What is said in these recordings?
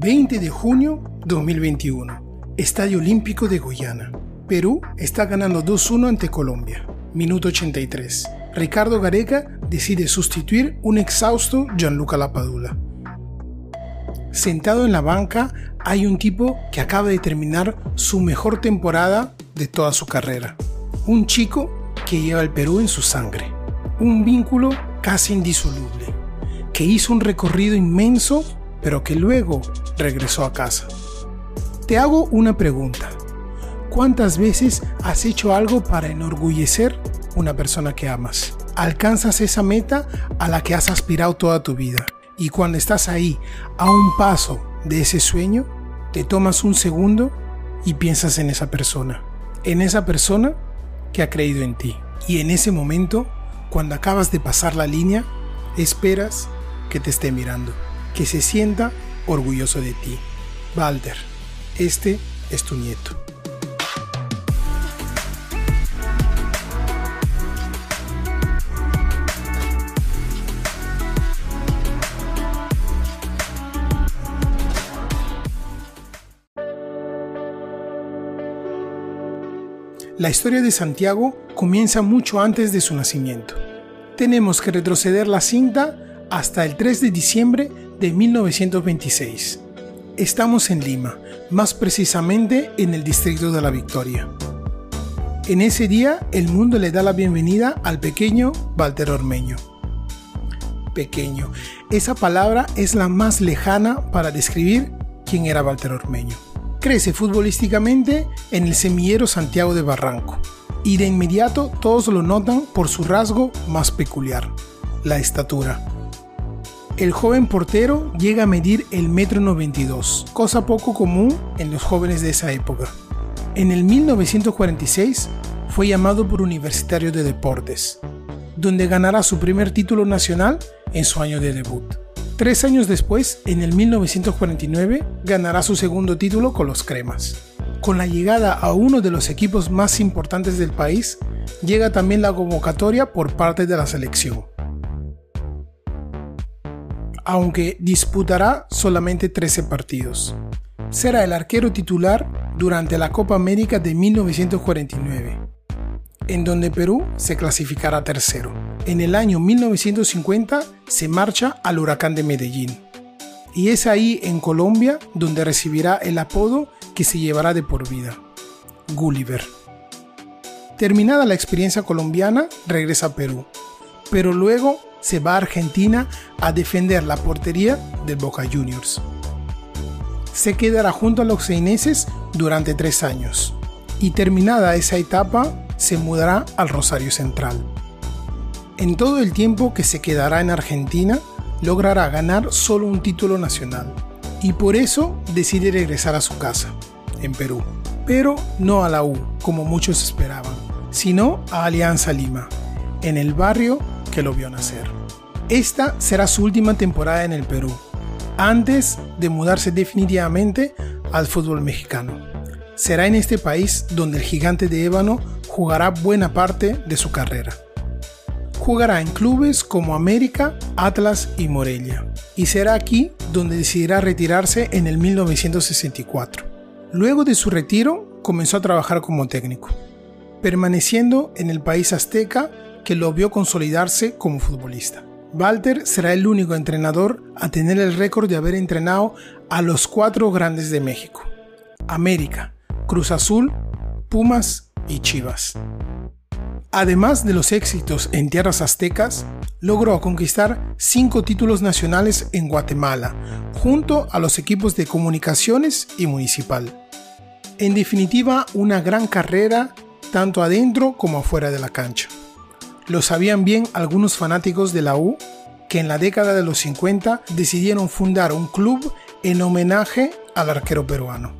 20 de junio 2021. Estadio Olímpico de Guyana. Perú está ganando 2-1 ante Colombia. Minuto 83. Ricardo Gareca decide sustituir un exhausto Gianluca Lapadula. Sentado en la banca hay un tipo que acaba de terminar su mejor temporada de toda su carrera. Un chico que lleva el Perú en su sangre. Un vínculo casi indisoluble. Que hizo un recorrido inmenso pero que luego regresó a casa. Te hago una pregunta. ¿Cuántas veces has hecho algo para enorgullecer una persona que amas? Alcanzas esa meta a la que has aspirado toda tu vida. Y cuando estás ahí, a un paso de ese sueño, te tomas un segundo y piensas en esa persona. En esa persona que ha creído en ti. Y en ese momento, cuando acabas de pasar la línea, esperas que te esté mirando, que se sienta orgulloso de ti. Walter, este es tu nieto. La historia de Santiago comienza mucho antes de su nacimiento. Tenemos que retroceder la cinta hasta el 3 de diciembre de 1926. Estamos en Lima, más precisamente en el distrito de la Victoria. En ese día el mundo le da la bienvenida al pequeño Walter Ormeño. Pequeño, esa palabra es la más lejana para describir quién era Walter Ormeño. Crece futbolísticamente en el semillero Santiago de Barranco y de inmediato todos lo notan por su rasgo más peculiar, la estatura. El joven portero llega a medir el metro 92, cosa poco común en los jóvenes de esa época. En el 1946 fue llamado por Universitario de Deportes, donde ganará su primer título nacional en su año de debut. Tres años después, en el 1949, ganará su segundo título con los Cremas. Con la llegada a uno de los equipos más importantes del país, llega también la convocatoria por parte de la selección. Aunque disputará solamente 13 partidos. Será el arquero titular durante la Copa América de 1949, en donde Perú se clasificará tercero en el año 1950 se marcha al huracán de Medellín. Y es ahí en Colombia donde recibirá el apodo que se llevará de por vida, Gulliver. Terminada la experiencia colombiana, regresa a Perú, pero luego se va a Argentina a defender la portería del Boca Juniors. Se quedará junto a los seineses durante tres años y terminada esa etapa se mudará al Rosario Central. En todo el tiempo que se quedará en Argentina, logrará ganar solo un título nacional. Y por eso decide regresar a su casa, en Perú. Pero no a la U, como muchos esperaban, sino a Alianza Lima, en el barrio que lo vio nacer. Esta será su última temporada en el Perú, antes de mudarse definitivamente al fútbol mexicano. Será en este país donde el gigante de ébano jugará buena parte de su carrera. Jugará en clubes como América, Atlas y Morelia, y será aquí donde decidirá retirarse en el 1964. Luego de su retiro, comenzó a trabajar como técnico, permaneciendo en el país azteca que lo vio consolidarse como futbolista. Walter será el único entrenador a tener el récord de haber entrenado a los cuatro grandes de México, América, Cruz Azul, Pumas y Chivas. Además de los éxitos en tierras aztecas, logró conquistar cinco títulos nacionales en Guatemala, junto a los equipos de comunicaciones y municipal. En definitiva, una gran carrera tanto adentro como afuera de la cancha. Lo sabían bien algunos fanáticos de la U que en la década de los 50 decidieron fundar un club en homenaje al arquero peruano.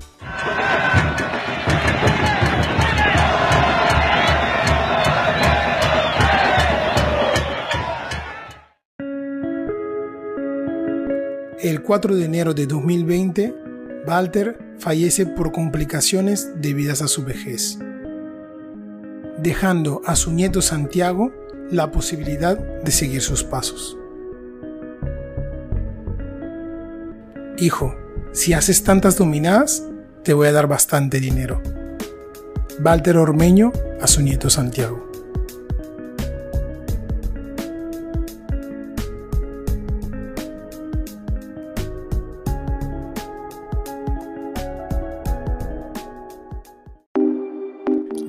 El 4 de enero de 2020, Walter fallece por complicaciones debidas a su vejez, dejando a su nieto Santiago la posibilidad de seguir sus pasos. Hijo, si haces tantas dominadas, te voy a dar bastante dinero. Walter Ormeño a su nieto Santiago.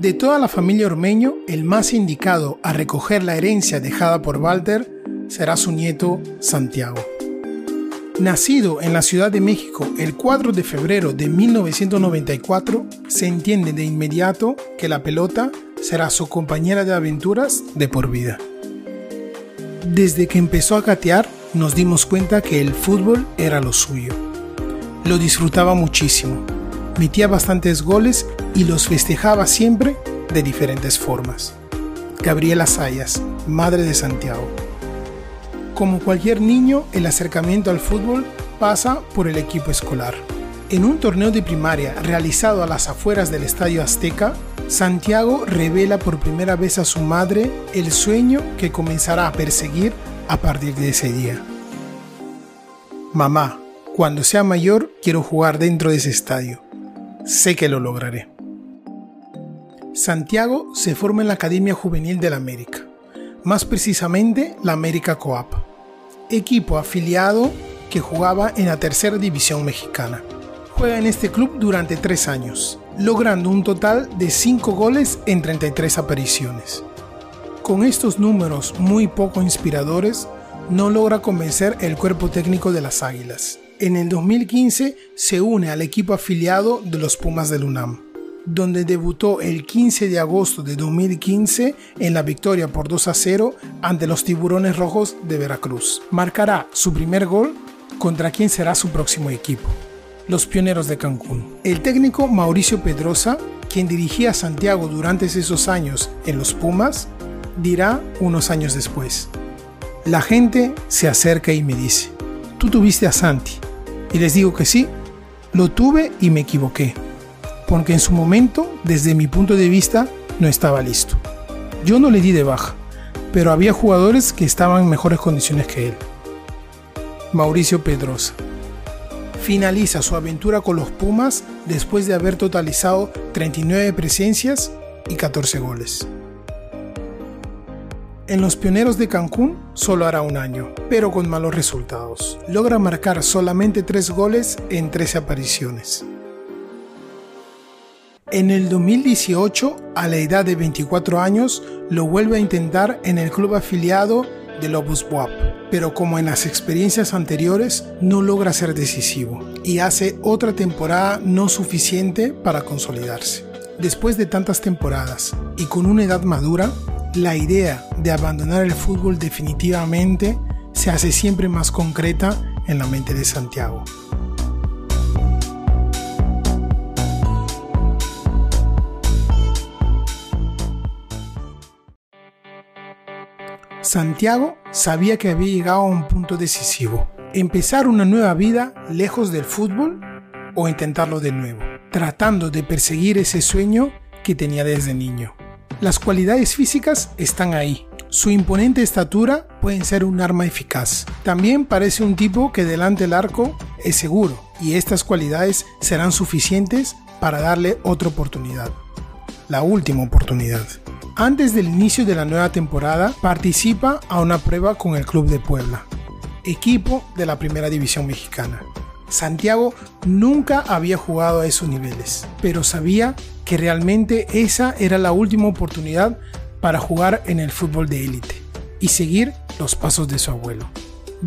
De toda la familia Ormeño, el más indicado a recoger la herencia dejada por Walter será su nieto Santiago. Nacido en la Ciudad de México el 4 de febrero de 1994, se entiende de inmediato que la pelota será su compañera de aventuras de por vida. Desde que empezó a gatear, nos dimos cuenta que el fútbol era lo suyo. Lo disfrutaba muchísimo, metía bastantes goles y los festejaba siempre de diferentes formas. Gabriela Sayas, madre de Santiago. Como cualquier niño, el acercamiento al fútbol pasa por el equipo escolar. En un torneo de primaria realizado a las afueras del Estadio Azteca, Santiago revela por primera vez a su madre el sueño que comenzará a perseguir a partir de ese día. Mamá, cuando sea mayor quiero jugar dentro de ese estadio. Sé que lo lograré. Santiago se forma en la Academia Juvenil de la América, más precisamente la América Coap, equipo afiliado que jugaba en la tercera división mexicana. Juega en este club durante tres años, logrando un total de 5 goles en 33 apariciones. Con estos números muy poco inspiradores, no logra convencer el cuerpo técnico de las Águilas. En el 2015 se une al equipo afiliado de los Pumas del UNAM donde debutó el 15 de agosto de 2015 en la victoria por 2 a 0 ante los Tiburones Rojos de Veracruz. Marcará su primer gol contra quien será su próximo equipo, los Pioneros de Cancún. El técnico Mauricio Pedrosa, quien dirigía a Santiago durante esos años en los Pumas, dirá unos años después. La gente se acerca y me dice, tú tuviste a Santi. Y les digo que sí, lo tuve y me equivoqué porque en su momento, desde mi punto de vista, no estaba listo. Yo no le di de baja, pero había jugadores que estaban en mejores condiciones que él. Mauricio Pedrosa. Finaliza su aventura con los Pumas después de haber totalizado 39 presencias y 14 goles. En los Pioneros de Cancún solo hará un año, pero con malos resultados. Logra marcar solamente 3 goles en 13 apariciones. En el 2018, a la edad de 24 años, lo vuelve a intentar en el club afiliado de Lobos Buap, pero como en las experiencias anteriores, no logra ser decisivo y hace otra temporada no suficiente para consolidarse. Después de tantas temporadas y con una edad madura, la idea de abandonar el fútbol definitivamente se hace siempre más concreta en la mente de Santiago. Santiago sabía que había llegado a un punto decisivo. Empezar una nueva vida lejos del fútbol o intentarlo de nuevo, tratando de perseguir ese sueño que tenía desde niño. Las cualidades físicas están ahí. Su imponente estatura puede ser un arma eficaz. También parece un tipo que delante del arco es seguro y estas cualidades serán suficientes para darle otra oportunidad. La última oportunidad. Antes del inicio de la nueva temporada, participa a una prueba con el Club de Puebla, equipo de la Primera División Mexicana. Santiago nunca había jugado a esos niveles, pero sabía que realmente esa era la última oportunidad para jugar en el fútbol de élite y seguir los pasos de su abuelo.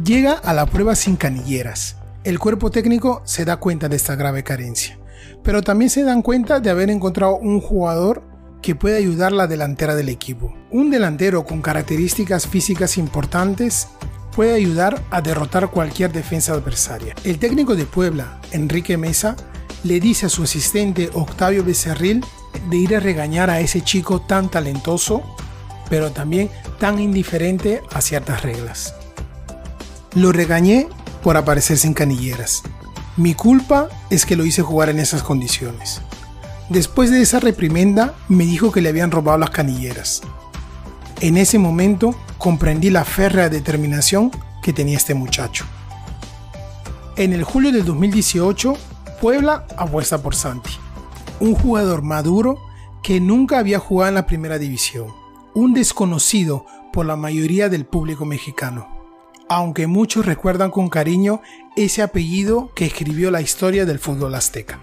Llega a la prueba sin canilleras. El cuerpo técnico se da cuenta de esta grave carencia, pero también se dan cuenta de haber encontrado un jugador que puede ayudar la delantera del equipo. Un delantero con características físicas importantes puede ayudar a derrotar cualquier defensa adversaria. El técnico de Puebla, Enrique Mesa, le dice a su asistente Octavio Becerril de ir a regañar a ese chico tan talentoso, pero también tan indiferente a ciertas reglas. Lo regañé por aparecer sin canilleras. Mi culpa es que lo hice jugar en esas condiciones. Después de esa reprimenda, me dijo que le habían robado las canilleras. En ese momento comprendí la férrea determinación que tenía este muchacho. En el julio del 2018, Puebla apuesta por Santi, un jugador maduro que nunca había jugado en la primera división, un desconocido por la mayoría del público mexicano, aunque muchos recuerdan con cariño ese apellido que escribió la historia del fútbol azteca.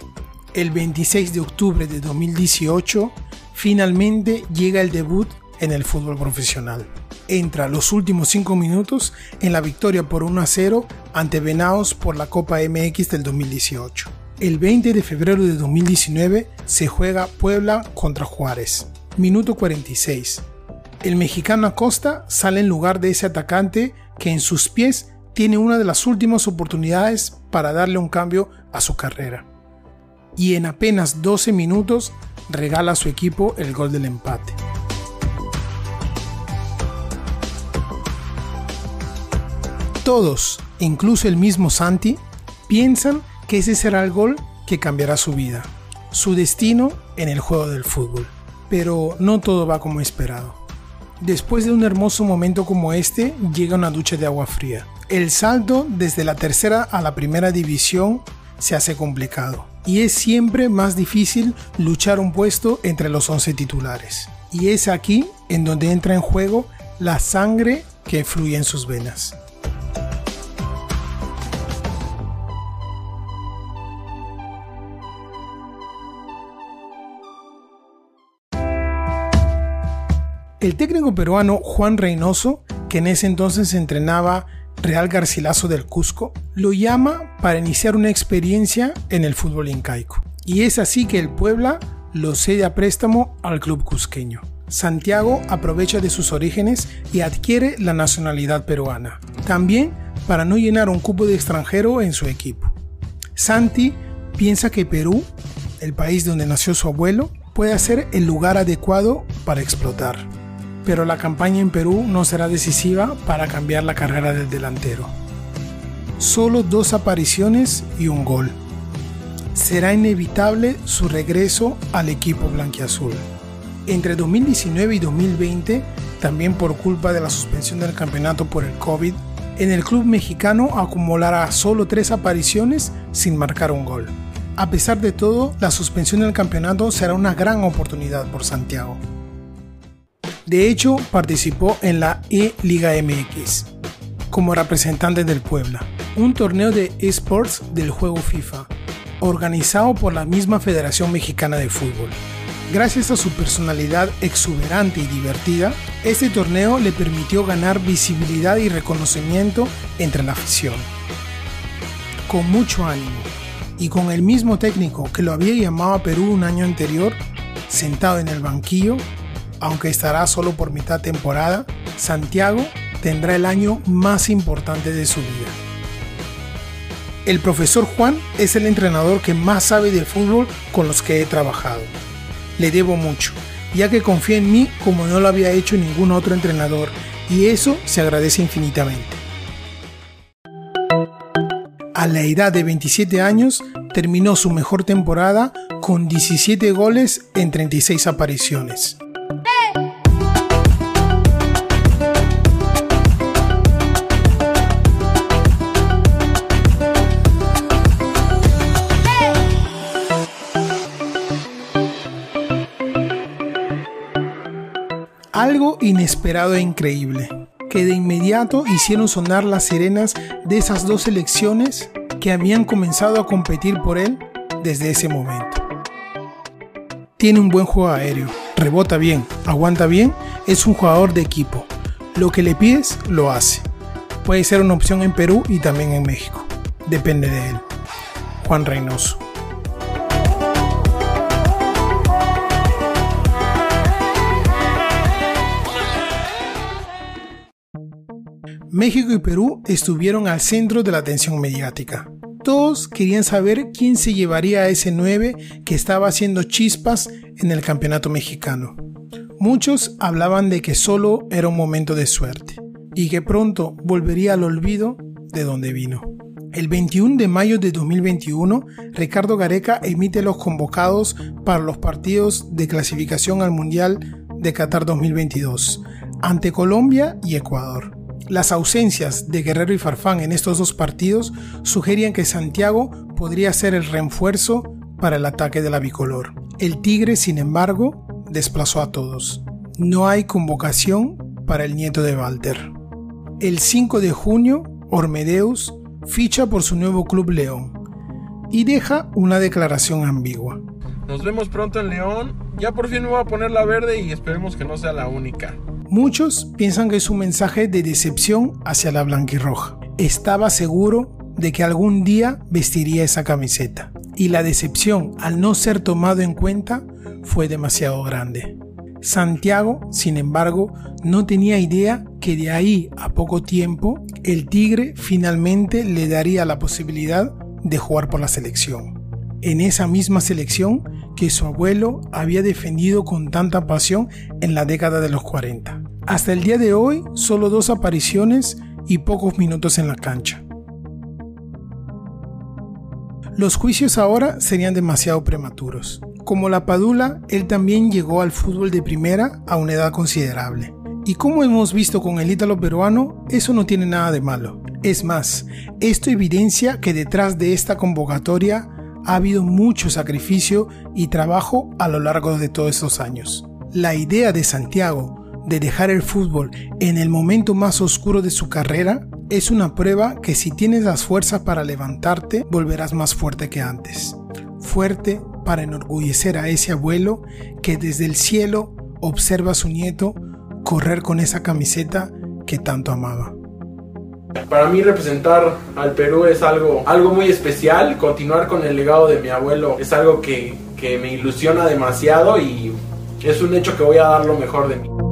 El 26 de octubre de 2018, finalmente llega el debut en el fútbol profesional. Entra los últimos 5 minutos en la victoria por 1 a 0 ante Venaos por la Copa MX del 2018. El 20 de febrero de 2019 se juega Puebla contra Juárez. Minuto 46. El mexicano Acosta sale en lugar de ese atacante que en sus pies tiene una de las últimas oportunidades para darle un cambio a su carrera. Y en apenas 12 minutos regala a su equipo el gol del empate. Todos, incluso el mismo Santi, piensan que ese será el gol que cambiará su vida, su destino en el juego del fútbol. Pero no todo va como esperado. Después de un hermoso momento como este, llega una ducha de agua fría. El salto desde la tercera a la primera división se hace complicado y es siempre más difícil luchar un puesto entre los 11 titulares. Y es aquí en donde entra en juego la sangre que fluye en sus venas. El técnico peruano Juan Reynoso, que en ese entonces entrenaba Real Garcilaso del Cusco, lo llama para iniciar una experiencia en el fútbol incaico. Y es así que el Puebla lo cede a préstamo al club cusqueño. Santiago aprovecha de sus orígenes y adquiere la nacionalidad peruana, también para no llenar un cupo de extranjero en su equipo. Santi piensa que Perú, el país donde nació su abuelo, puede ser el lugar adecuado para explotar pero la campaña en Perú no será decisiva para cambiar la carrera del delantero. Solo dos apariciones y un gol. Será inevitable su regreso al equipo blanquiazul. Entre 2019 y 2020, también por culpa de la suspensión del campeonato por el COVID, en el club mexicano acumulará solo tres apariciones sin marcar un gol. A pesar de todo, la suspensión del campeonato será una gran oportunidad por Santiago. De hecho, participó en la E-Liga MX como representante del Puebla, un torneo de esports del juego FIFA, organizado por la misma Federación Mexicana de Fútbol. Gracias a su personalidad exuberante y divertida, este torneo le permitió ganar visibilidad y reconocimiento entre la afición. Con mucho ánimo y con el mismo técnico que lo había llamado a Perú un año anterior, sentado en el banquillo, aunque estará solo por mitad temporada, Santiago tendrá el año más importante de su vida. El profesor Juan es el entrenador que más sabe del fútbol con los que he trabajado. Le debo mucho, ya que confía en mí como no lo había hecho ningún otro entrenador, y eso se agradece infinitamente. A la edad de 27 años, terminó su mejor temporada con 17 goles en 36 apariciones. Algo inesperado e increíble, que de inmediato hicieron sonar las sirenas de esas dos selecciones que habían comenzado a competir por él desde ese momento. Tiene un buen juego aéreo, rebota bien, aguanta bien, es un jugador de equipo. Lo que le pides, lo hace. Puede ser una opción en Perú y también en México. Depende de él. Juan Reynoso. México y Perú estuvieron al centro de la atención mediática. Todos querían saber quién se llevaría a ese 9 que estaba haciendo chispas en el campeonato mexicano. Muchos hablaban de que solo era un momento de suerte y que pronto volvería al olvido de donde vino. El 21 de mayo de 2021, Ricardo Gareca emite los convocados para los partidos de clasificación al Mundial de Qatar 2022 ante Colombia y Ecuador. Las ausencias de Guerrero y Farfán en estos dos partidos sugerían que Santiago podría ser el refuerzo para el ataque de la bicolor. El Tigre, sin embargo, desplazó a todos. No hay convocación para el nieto de Walter. El 5 de junio, Ormedeus ficha por su nuevo club León y deja una declaración ambigua. Nos vemos pronto en León. Ya por fin me voy a poner la verde y esperemos que no sea la única. Muchos piensan que es un mensaje de decepción hacia la blanquirroja. Estaba seguro de que algún día vestiría esa camiseta y la decepción al no ser tomado en cuenta fue demasiado grande. Santiago, sin embargo, no tenía idea que de ahí a poco tiempo el Tigre finalmente le daría la posibilidad de jugar por la selección. En esa misma selección que su abuelo había defendido con tanta pasión en la década de los 40. Hasta el día de hoy, solo dos apariciones y pocos minutos en la cancha. Los juicios ahora serían demasiado prematuros. Como la Padula, él también llegó al fútbol de primera a una edad considerable. Y como hemos visto con el ítalo peruano, eso no tiene nada de malo. Es más, esto evidencia que detrás de esta convocatoria ha habido mucho sacrificio y trabajo a lo largo de todos estos años. La idea de Santiago de dejar el fútbol en el momento más oscuro de su carrera es una prueba que si tienes las fuerzas para levantarte, volverás más fuerte que antes. Fuerte para enorgullecer a ese abuelo que desde el cielo observa a su nieto correr con esa camiseta que tanto amaba. Para mí representar al Perú es algo, algo muy especial, continuar con el legado de mi abuelo es algo que, que me ilusiona demasiado y es un hecho que voy a dar lo mejor de mí.